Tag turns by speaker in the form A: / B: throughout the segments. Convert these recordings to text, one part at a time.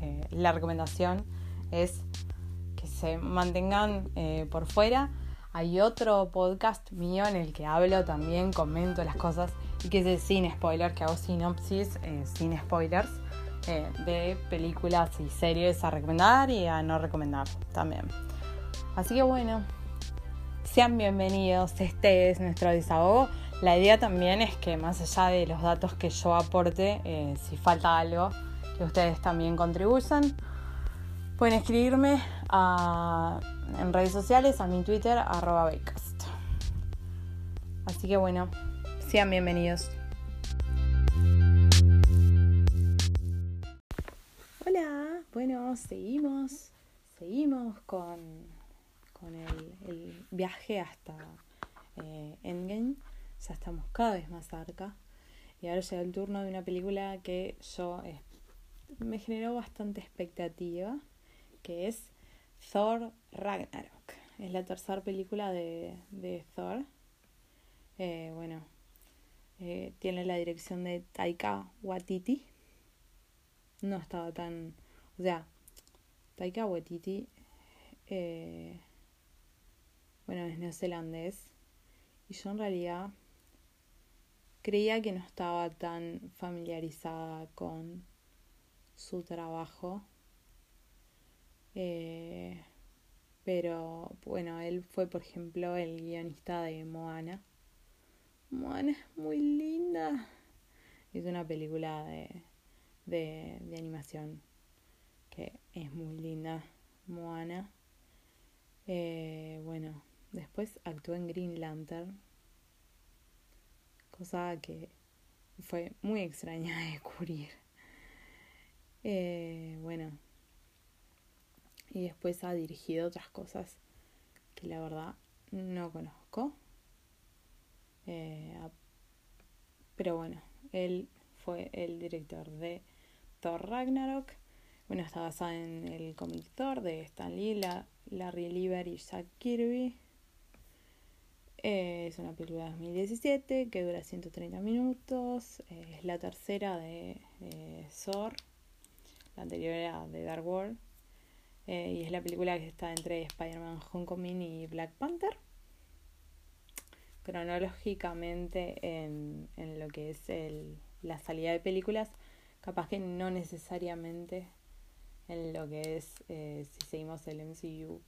A: eh, la recomendación es que se mantengan eh, por fuera. Hay otro podcast mío en el que hablo también, comento las cosas y que es sin spoilers, que hago sinopsis eh, sin spoilers de películas y series a recomendar y a no recomendar también. Así que bueno, sean bienvenidos, este es nuestro desahogo. La idea también es que más allá de los datos que yo aporte, si falta algo, que ustedes también contribuyan. Pueden escribirme en redes sociales, a mi Twitter, arroba Baycast. Así que bueno, sean bienvenidos. Hola, bueno, seguimos, seguimos con, con el, viaje hasta eh, Endgame. Ya estamos cada vez más cerca. Y ahora llega el turno de una película que yo me generó bastante expectativa, que es Thor Ragnarok. Es la tercera película de, de Thor. Eh, bueno, eh, tiene la dirección de Taika Waititi. No estaba tan... O sea, Taika Waititi, eh, bueno, es neozelandés. Y yo en realidad creía que no estaba tan familiarizada con su trabajo. Eh, pero bueno, él fue, por ejemplo, el guionista de Moana. Moana es muy linda. Es una película de, de, animación que es muy linda. Moana. Eh, bueno, después actuó en Green Lantern. Cosa que fue muy extraña de descubrir. Eh, bueno, y después ha dirigido otras cosas que la verdad no conozco. Eh, pero bueno, él fue el director de Thor Ragnarok. Bueno, está basada en el cómic Thor de Stan Lee, Larry Lieber y Jack Kirby. Eh, es una película de 2017 que dura 130 minutos. es la tercera de Thor anterior era The Dark World. Eh, y es la película que está entre Spider-Man Homecoming y Black Panther. Cronológicamente en, en lo que es el, la salida de películas, capaz que no necesariamente en lo que es eh, si seguimos el MCU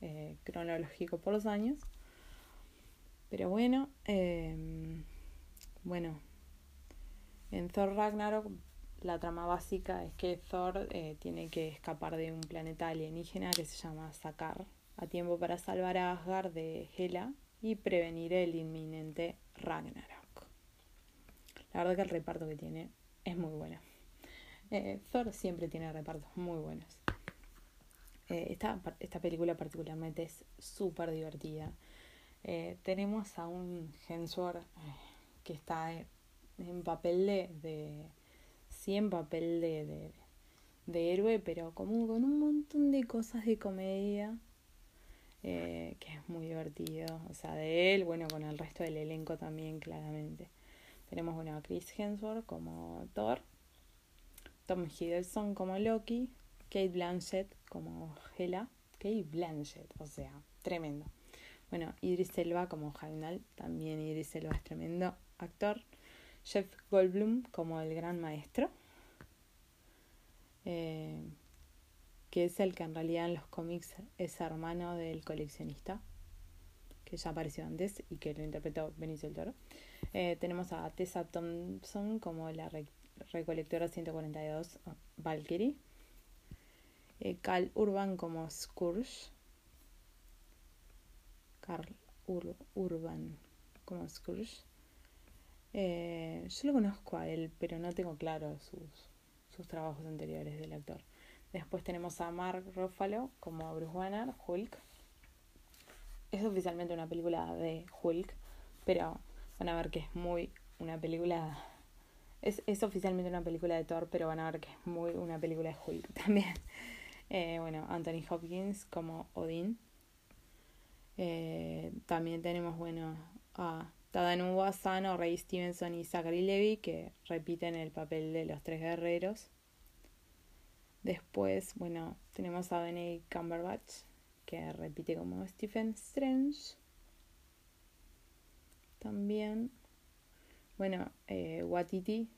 A: eh, cronológico por los años. Pero bueno, bueno, en Thor Ragnarok la trama básica es que Thor eh, tiene que escapar de un planeta alienígena que se llama Sakar a tiempo para salvar a Asgard de Hela y prevenir el inminente Ragnarok. La verdad que el reparto que tiene es muy bueno. Eh, Thor siempre tiene repartos muy buenos. Eh, esta, esta, película particularmente es súper divertida. tenemos a un Hemsworth que está en papel de sí en papel de, de, héroe, pero como con un montón de cosas de comedia, eh, que es muy divertido. O sea, de él, bueno, con el resto del elenco también, claramente. Tenemos, bueno, a Chris Hemsworth como Thor, Tom Hiddleston como Loki, Kate Blanchett como Hela. Kate Blanchett, o sea, tremendo. Bueno, Idris Elba como Heimdall, también Idris Elba es tremendo actor. Jeff Goldblum como el gran maestro, eh, que es el que en realidad en los cómics es hermano del coleccionista, que ya apareció antes y que lo interpretó Benicio del Toro. Eh, tenemos a Tessa Thompson como la recolectora 142 Valkyrie. Eh, Carl Urban como Scourge. Carl Urban como Scourge. Eh, yo lo conozco a él, pero no tengo claro sus, sus trabajos anteriores del actor. Después tenemos a Mark Ruffalo como Bruce Banner, Hulk. Es oficialmente una película de Hulk, pero van a ver que es muy una película. Es, es oficialmente una película de Thor, pero van a ver que es muy una película de Hulk también. Eh, bueno, Anthony Hopkins como Odin. Eh, también tenemos, bueno, a Tadano Asano, Ray Stevenson y Zachary Levy, que repiten el papel de los tres guerreros. Después, bueno, tenemos a Benedict Cumberbatch, que repite como Stephen Strange. También, bueno, eh, Watiti.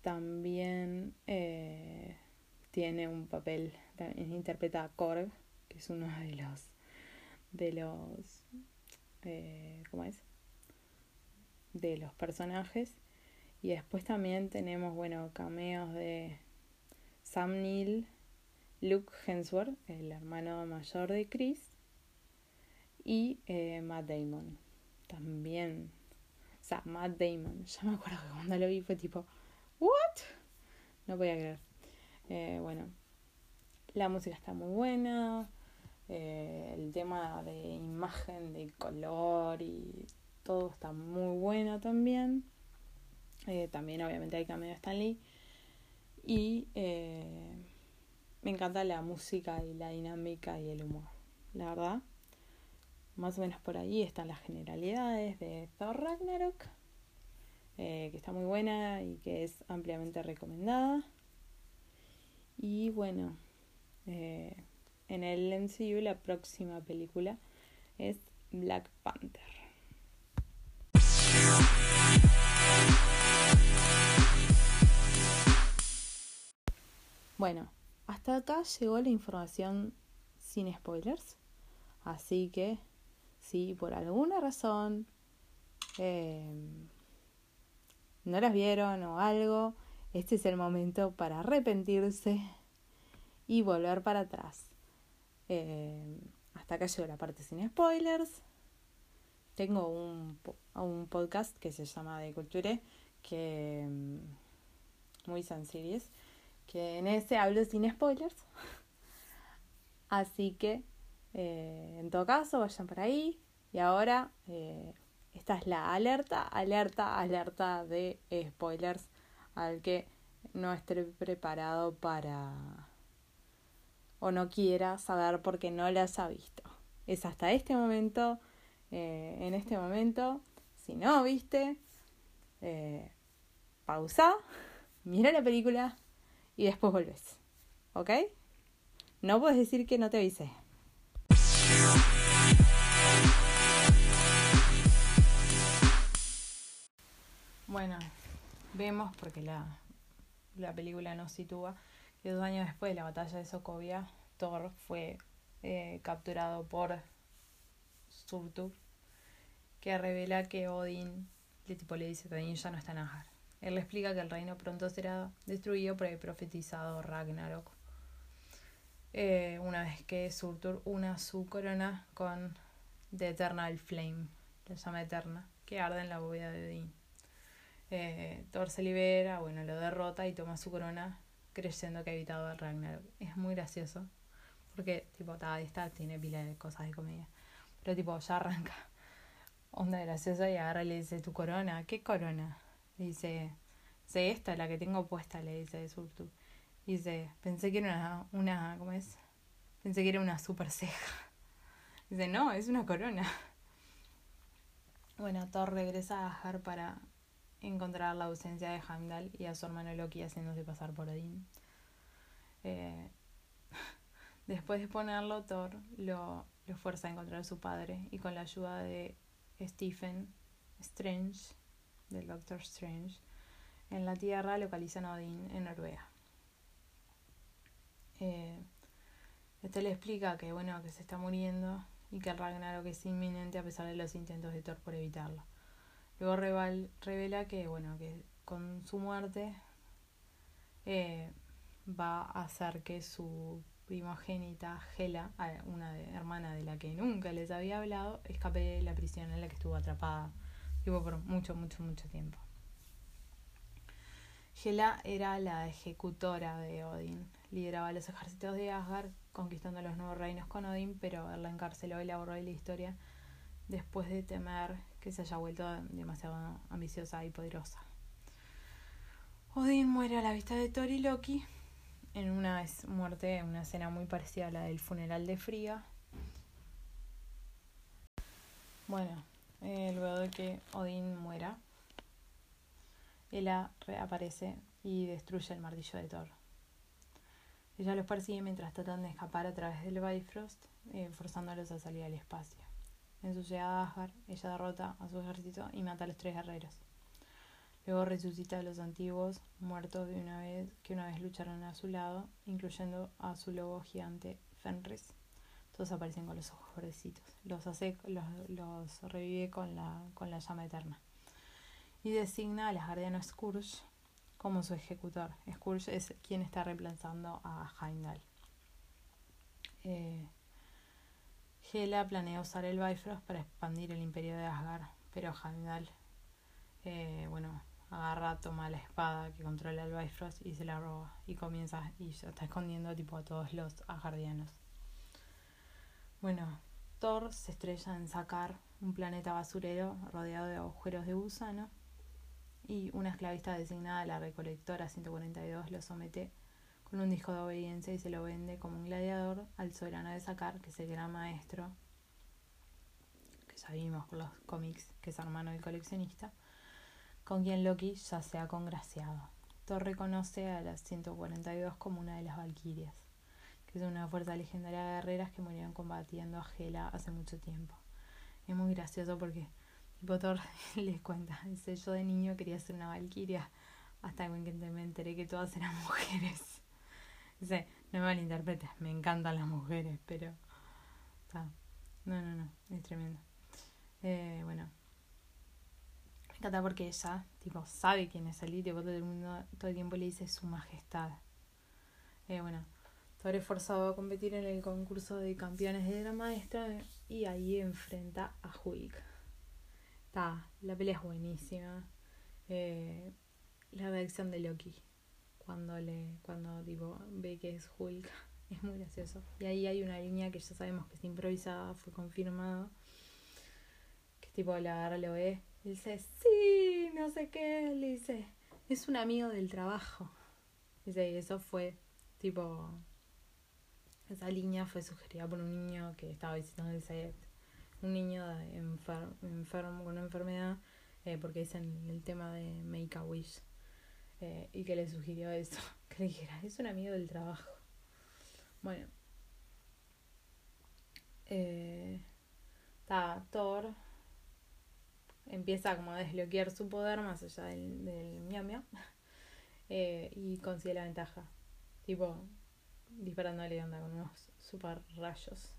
A: También eh, tiene un papel, interpreta a Korg, que es uno de los, de los, ¿cómo es? De los personajes. Y después también tenemos, bueno, cameos de Sam Neill, Luke Hemsworth, el hermano mayor de Chris, y eh, Matt Damon. También. O sea, Matt Damon. Yo me acuerdo que cuando lo vi fue tipo, ¿what? No voy a creer. Eh, bueno, la música está muy buena. Eh, el tema de imagen, de color y todo está muy bueno también. Eh, también obviamente hay cambio de Stan Lee. Y eh, me encanta la música y la dinámica y el humor. La verdad, más o menos por ahí están las generalidades de Thor Ragnarok, que está muy buena y que es ampliamente recomendada. Y bueno, en el MCU la próxima película es Black Panther. Bueno, hasta acá llegó la información sin spoilers. Así que, si por alguna razón eh, no las vieron o algo, este es el momento para arrepentirse y volver para atrás. Eh, hasta acá llegó la parte sin spoilers. Tengo un, un podcast que se llama De Culture, que mm, muy series que en ese hablo sin spoilers. Así que, eh, en todo caso, vayan por ahí. Y ahora, eh, esta es la alerta, alerta, alerta de spoilers al que no esté preparado para o no quiera saber porque no las ha visto. Es hasta este momento, eh, en este momento, si no viste, pausa, mira la película, y después volvés. ¿Ok? No puedes decir que no te avisé. Bueno, vemos, porque la, la película nos sitúa, que dos años después de la batalla de Sokovia, Thor fue eh, capturado por Surtur, que revela que Odin le, tipo, le dice que Odin ya no está en Asgard. Él le explica que el reino pronto será destruido por el profetizado Ragnarok. Eh, una vez que Surtur una su corona con The Eternal Flame, la llama eterna, que arde en la bóveda de Odín. Eh, Thor se libera, bueno, lo derrota y toma su corona creyendo que ha evitado Ragnarok. Es muy gracioso, porque tipo, está, tiene pila de cosas de comedia. Pero tipo, ya arranca onda graciosa y agarra y le dice, tu corona, ¿qué corona? dice, sé esta, la que tengo puesta, le dice Surtur. Dice, pensé que era una, una, ¿cómo es? Pensé que era una super ceja. Dice, no, es una corona. Bueno, Thor regresa a Ajar para encontrar la ausencia de Heimdall y a su hermano Loki haciéndose pasar por Odín. Eh, después de ponerlo, Thor lo, lo fuerza a encontrar a su padre y con la ayuda de Stephen Strange del Doctor Strange, en la Tierra localizan a Odín en Noruega. Eh, este le explica que bueno que se está muriendo y que el Ragnarok es inminente a pesar de los intentos de Thor por evitarlo. Luego revela que bueno que con su muerte eh, va a hacer que su primogénita Hela, una hermana de la que nunca les había hablado, escape de la prisión en la que estuvo atrapada por mucho, mucho, mucho tiempo. Hela era la ejecutora de Odin. Lideraba los ejércitos de Asgard, conquistando los nuevos reinos con Odin, pero él la encarceló y la borró de la historia después de temer que se haya vuelto demasiado ambiciosa y poderosa. Odin muere a la vista de Thor y Loki en una muerte, una escena muy parecida a la del funeral de Frigga. Bueno, eh, luego de que Odin muera, Ella reaparece y destruye el martillo de Thor. Ella los persigue mientras tratan de escapar a través del Bifrost, eh, forzándolos a salir al espacio. En su llegada a Asgard, ella derrota a su ejército y mata a los tres guerreros. Luego resucita a los antiguos muertos de una vez que una vez lucharon a su lado, incluyendo a su lobo gigante Fenris. Todos aparecen con los ojos verdecitos. Los hace, los, los revive con la, con la llama eterna. Y designa al asgardiano Scourge como su ejecutor. Scourge es quien está reemplazando a Heimdall. Eh, Hela planea usar el Bifrost para expandir el imperio de Asgard, pero Heimdall, eh, bueno, agarra, toma la espada que controla el Bifrost y se la roba y comienza y se está escondiendo tipo a todos los asgardianos. Bueno, Thor se estrella en sacar un planeta basurero rodeado de agujeros de gusano y una esclavista designada la recolectora 142 lo somete con un disco de obediencia y se lo vende como un gladiador al soberano de Sacar, que es el gran maestro, que ya vimos por los cómics, que es hermano del coleccionista, con quien Loki ya se ha congraciado. Thor reconoce a las 142 como una de las Valquirias, que es una fuerza legendaria de guerreras que murieron combatiendo a Hela hace mucho tiempo. Es muy gracioso porque tipo Thor les cuenta, dice yo de niño quería ser una Valquiria hasta que me enteré que todas eran mujeres. No me malinterpretes, me encantan las mujeres, pero... No, no, no, es tremendo. Eh, bueno, me encanta porque ella, tipo, sabe quién es el y todo el mundo todo el tiempo le dice su majestad. Eh, bueno, Thor es forzado a competir en el concurso de campeones de la maestra y ahí enfrenta a Hulk. Está, la pelea es buenísima. Eh, la reacción de Loki cuando le cuando tipo ve que es Hulk es muy gracioso. Y ahí hay una línea que ya sabemos que es improvisada fue confirmado que tipo la agarra lo ve y dice sí no sé qué le dice es un amigo del trabajo dice y eso fue tipo esa línea fue sugerida por un niño que estaba visitando el set un niño enfermo con una enfermedad eh, porque dicen el tema de Make a Wish eh, y que le sugirió eso, que le dijera, es un amigo del trabajo. Bueno, eh, Thor empieza como a desbloquear su poder más allá del, del miau eh, y consigue la ventaja, tipo disparándole onda con unos super rayos.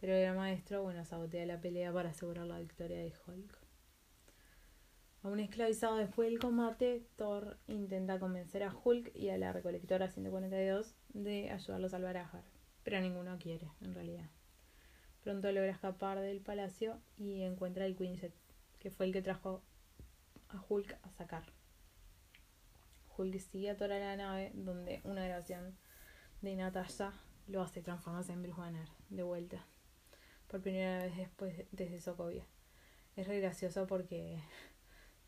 A: Pero el maestro, bueno, sabotea la pelea para asegurar la victoria de Hulk. Aún esclavizado después del combate, Thor intenta convencer a Hulk y a la recolectora 142 de ayudarlo a salvar a Asgard, pero ninguno quiere, en realidad. Pronto logra escapar del palacio y encuentra el Quinjet, que fue el que trajo a Hulk a sacar. Hulk sigue a Thor a la nave, donde una grabación de Natasha lo hace transformarse en Bruce Banner, de vuelta, por primera vez después desde Sokovia. Es re gracioso porque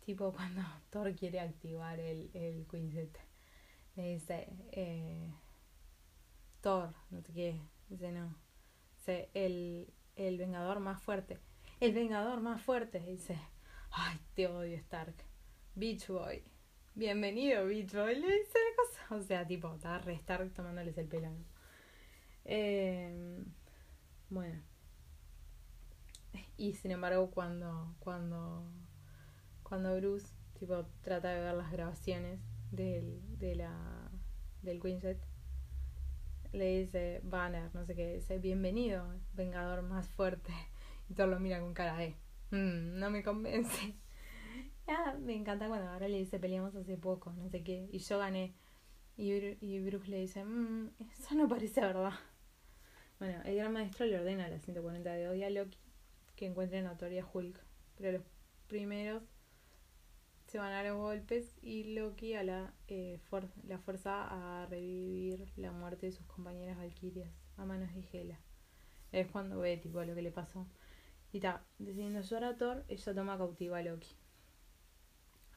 A: tipo cuando Thor quiere activar el, el Quinjet. Le dice, eh, Thor, no sé qué, dice no. Dice, el, el vengador más fuerte. El vengador más fuerte. Dice, ay, te odio Stark. Beach Boy. Bienvenido, Beach Boy. Le dice la cosa. O sea, tipo, está re Stark tomándoles el pelo. Eh, bueno. Y sin embargo, cuando, cuando cuando Bruce tipo trata de ver las grabaciones del, de la, del Quinjet, le dice Banner, no sé qué, dice bienvenido, vengador más fuerte. Y todo lo mira con cara de, mm, no me convence. ya, me encanta cuando ahora le dice peleamos hace poco, no sé qué, y yo gané. Y, y Bruce le dice, mmm, eso no parece verdad. Bueno, el gran maestro le ordena a la 140 de Odia a Loki que encuentre notoria Hulk. Pero los primeros se van a los golpes y Loki a la, eh, la fuerza a revivir la muerte de sus compañeras valquirias a manos de Hela. Es cuando ve tipo lo que le pasó. Y está, decidiendo ayudar a Thor, ella toma cautiva a Loki.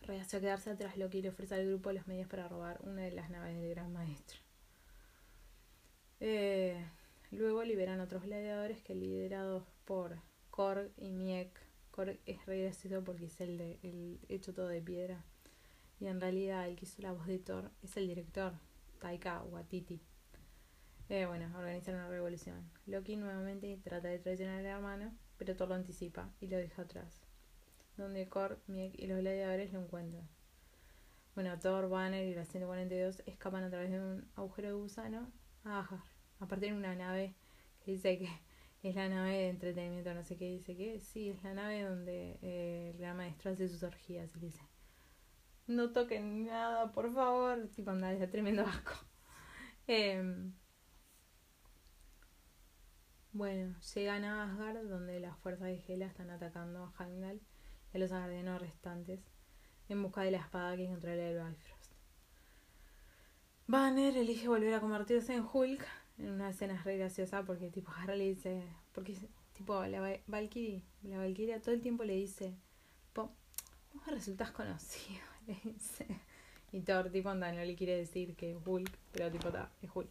A: Rehace a quedarse atrás, Loki le ofrece al grupo los medios para robar una de las naves del Gran Maestro. Eh, luego liberan otros gladiadores que liderados por Korg y Miek Korg es re porque es el, de, el hecho todo de piedra. Y en realidad el que hizo la voz de Thor es el director, Taika Waititi. Eh, bueno, organizan una revolución. Loki nuevamente trata de traicionar al hermano, pero Thor lo anticipa y lo deja atrás. Donde Korg, Miek y los gladiadores lo encuentran. Bueno, Thor, Banner y la 142 escapan a través de un agujero de gusano a Ajar. Aparte de una nave que dice que es la nave de entretenimiento, no sé qué dice que sí, es la nave donde eh, el gran maestro hace sus orgías y dice, no toquen nada, por favor, tipo anda, es tremendo asco. Em, bueno, llegan a Asgard donde las fuerzas de Hela están atacando a Heimdall y a los asgardianos restantes en busca de la espada que encontrará el Bifrost. Banner elige volver a convertirse en Hulk en una escena re graciosa porque tipo Harry le dice, porque tipo la Valkyrie, la Valkyria todo el tiempo le dice, vos me resultas conocido, le dice. Y Thor tipo anda, no le quiere decir que es Hulk, pero tipo está, es Hulk.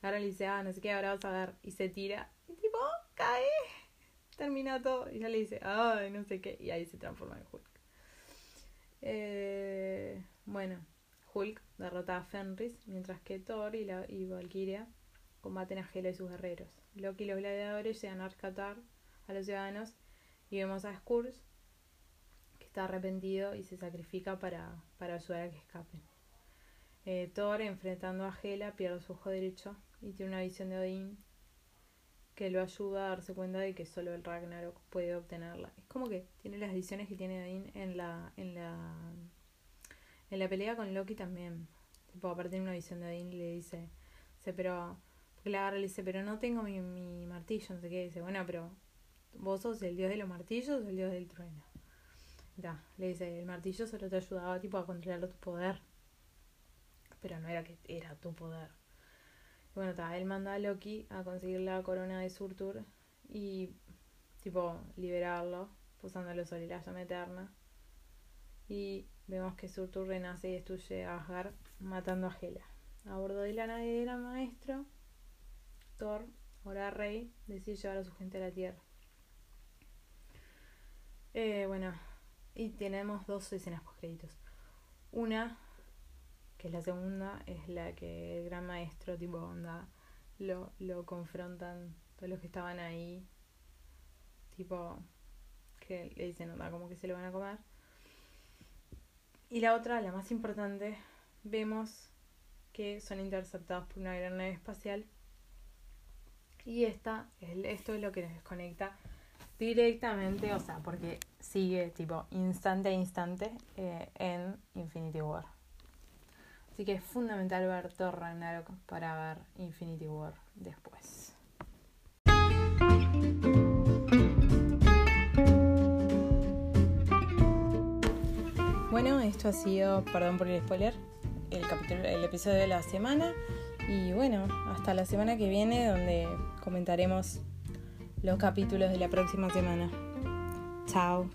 A: Ahora le dice, ah, no sé qué, ahora vas a ver. Y se tira. Y tipo, cae. Termina todo. Y ya le dice, ay, no sé qué. Y ahí se transforma en Hulk. Eh, bueno, Hulk derrota a Fenris. Mientras que Thor y, la, y Valkyria combaten a Hela y sus guerreros. Loki y los gladiadores llegan a rescatar a los ciudadanos y vemos a Skurz que está arrepentido y se sacrifica para, para ayudar a que escapen. Eh, Thor, enfrentando a Hela, pierde su ojo derecho y tiene una visión de Odín que lo ayuda a darse cuenta de que solo el Ragnarok puede obtenerla. Es como que tiene las visiones que tiene Odín en la, en la, en la pelea con Loki también. Tipo, aparte tiene una visión de Odín y le dice, pero porque le agarra y le dice, pero no tengo mi, mi martillo, no sé qué. dice, bueno, pero vos sos el dios de los martillos o el dios del trueno. Da, le dice, el martillo solo te ayudaba tipo a controlar tu poder. Pero no era que era tu poder. Y bueno, ta, él manda a Loki a conseguir la corona de Surtur y tipo liberarlo, pusándolo sobre la llama eterna. Y vemos que Surtur renace y destruye a Asgard matando a Hela. A bordo de la nave del maestro Thor, ahora rey, decide llevar a su gente a la tierra. Eh, bueno, y tenemos dos escenas post créditos. Una, que es la segunda, es la que el gran maestro, tipo onda, lo, lo confrontan todos los que estaban ahí. Tipo, que le dicen onda, como que se lo van a comer. Y la otra, la más importante, vemos que son interceptados por una gran nave espacial y esta, esto es lo que nos desconecta directamente, o sea, porque sigue tipo instante a instante eh, en Infinity War. Así que es fundamental ver Thor Ragnarok para ver Infinity War después. Bueno, esto ha sido, perdón por el spoiler, el capítulo, el episodio de la semana. Y bueno, hasta la semana que viene donde comentaremos los capítulos de la próxima semana. Chao.